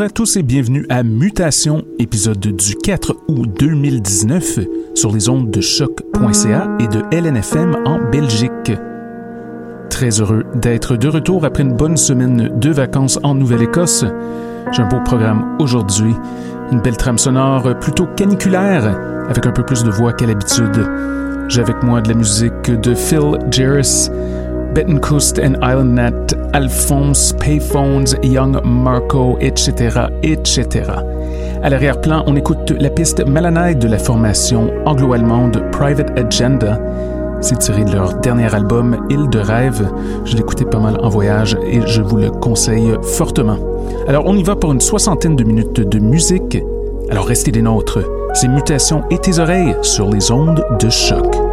Bonjour à tous et bienvenue à Mutation, épisode du 4 août 2019 sur les ondes de choc.ca et de LNFM en Belgique. Très heureux d'être de retour après une bonne semaine de vacances en Nouvelle-Écosse. J'ai un beau programme aujourd'hui, une belle trame sonore plutôt caniculaire avec un peu plus de voix qu'à l'habitude. J'ai avec moi de la musique de Phil Jarris, Bettencoast and Islandnet, Alphonse, Payphones, Young Marco, etc., etc. À l'arrière-plan, on écoute la piste Malanite de la formation anglo-allemande Private Agenda. C'est tiré de leur dernier album Île de rêve. Je l'écoutais pas mal en voyage et je vous le conseille fortement. Alors on y va pour une soixantaine de minutes de musique. Alors restez des nôtres. C'est Mutations et tes oreilles sur les ondes de choc.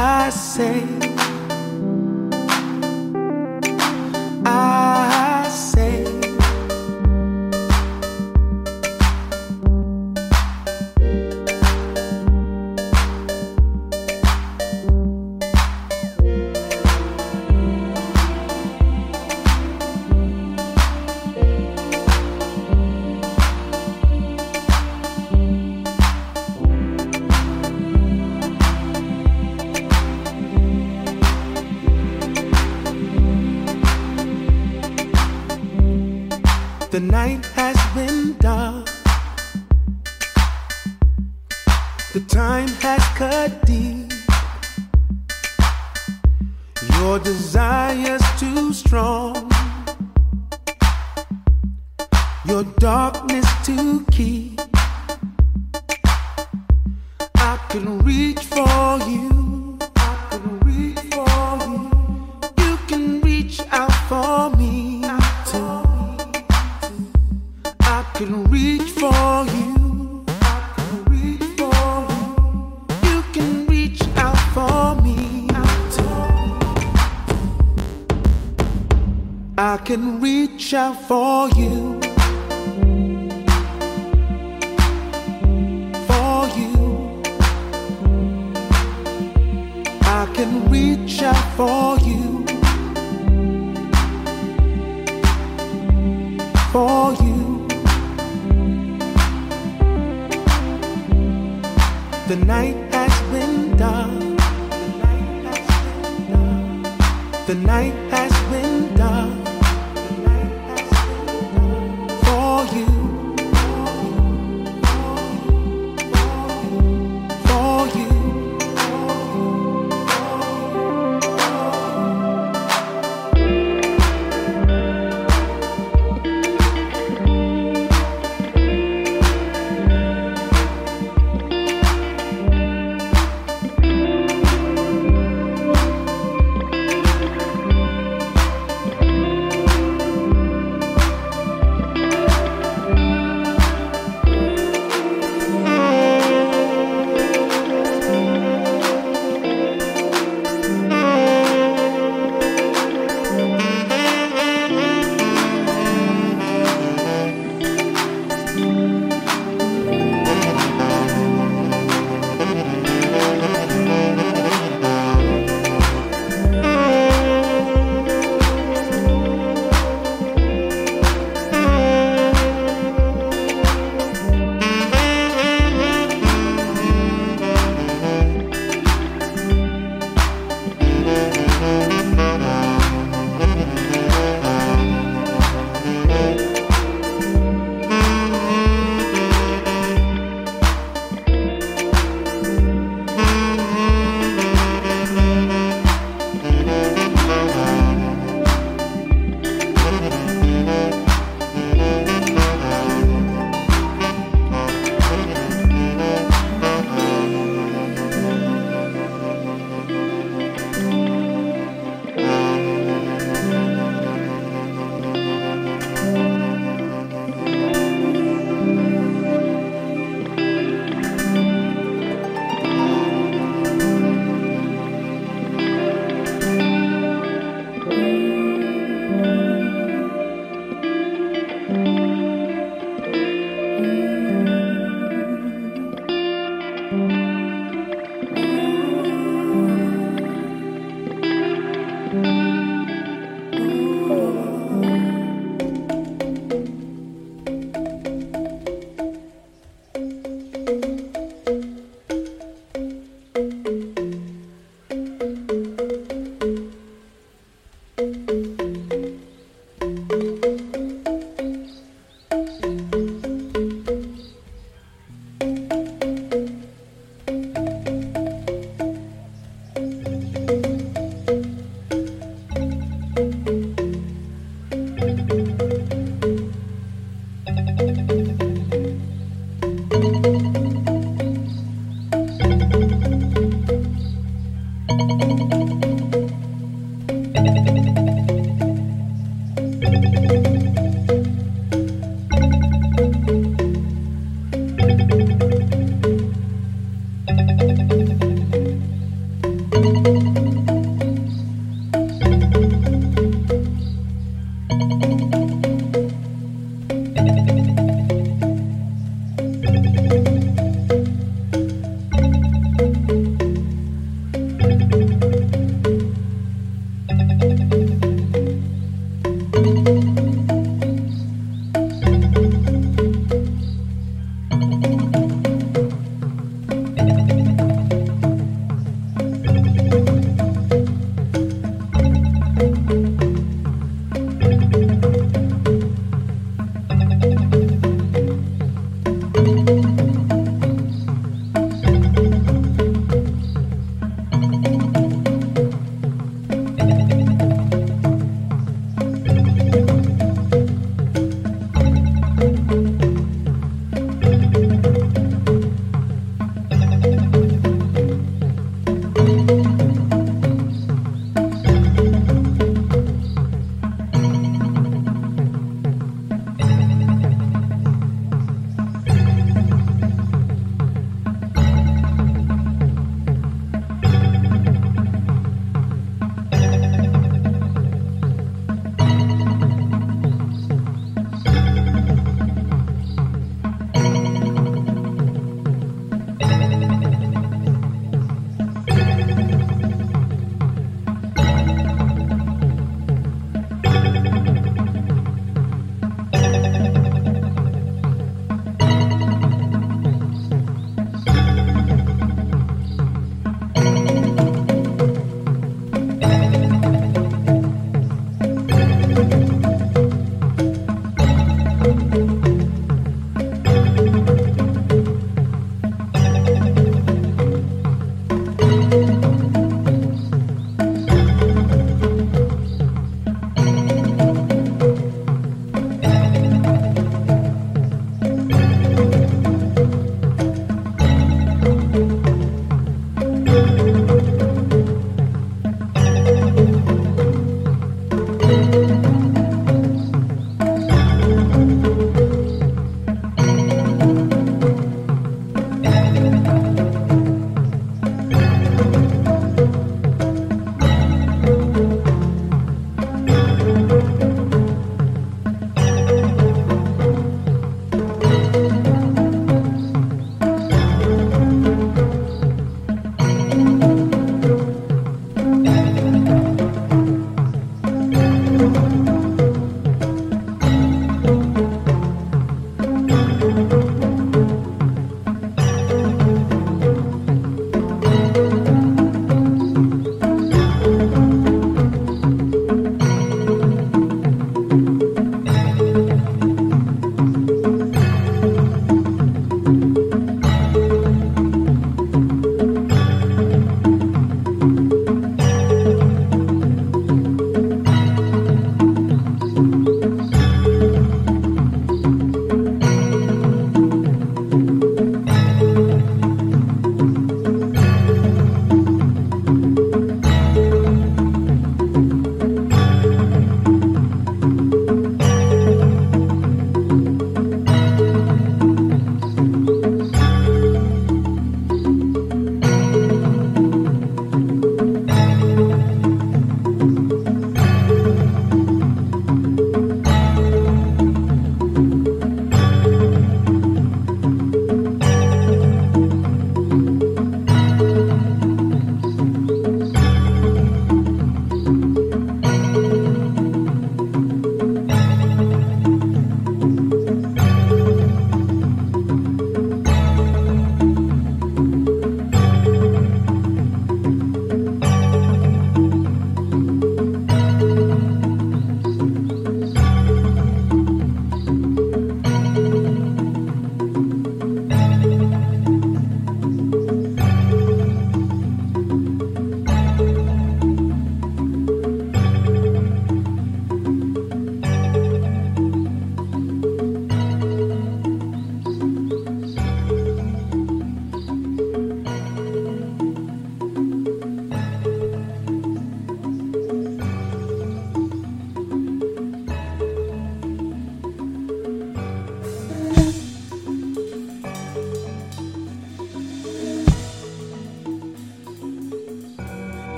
I say.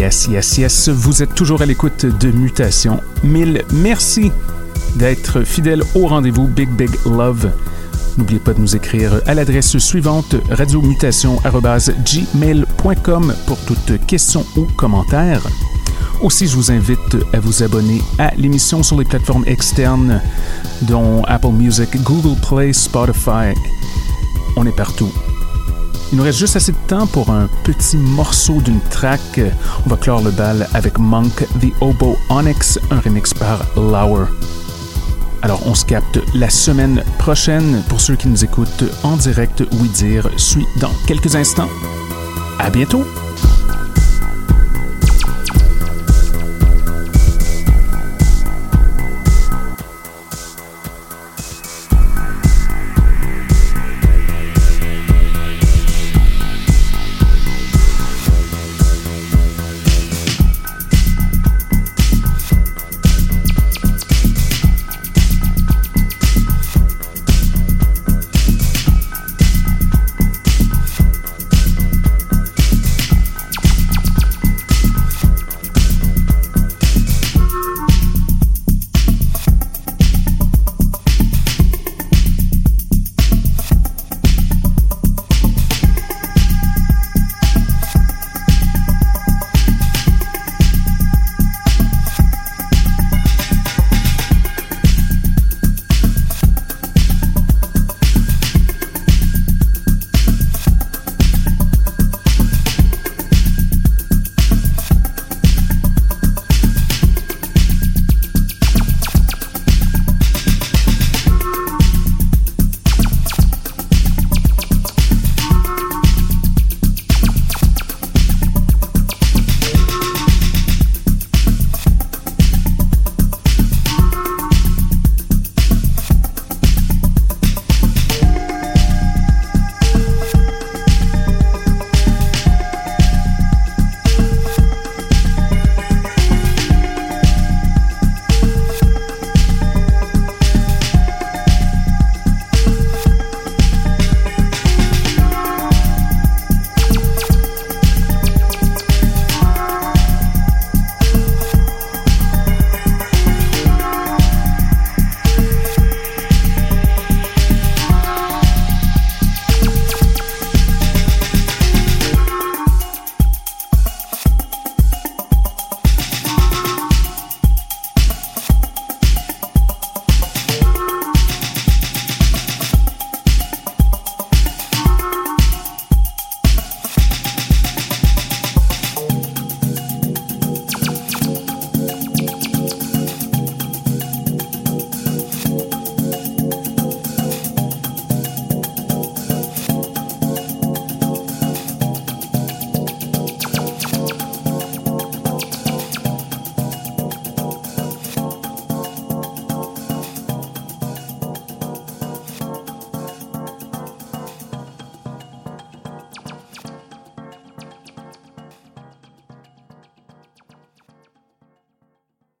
Yes, yes, yes, vous êtes toujours à l'écoute de Mutation. Mille merci d'être fidèle au rendez-vous Big Big Love. N'oubliez pas de nous écrire à l'adresse suivante radiomutation.gmail.com pour toute question ou commentaire. Aussi, je vous invite à vous abonner à l'émission sur les plateformes externes, dont Apple Music, Google Play, Spotify. On est partout. Il nous reste juste assez de temps pour un petit morceau d'une track. On va clore le bal avec Monk the Oboe Onyx, un remix par Lauer. Alors, on se capte la semaine prochaine. Pour ceux qui nous écoutent en direct, Oui Dire suit dans quelques instants. À bientôt!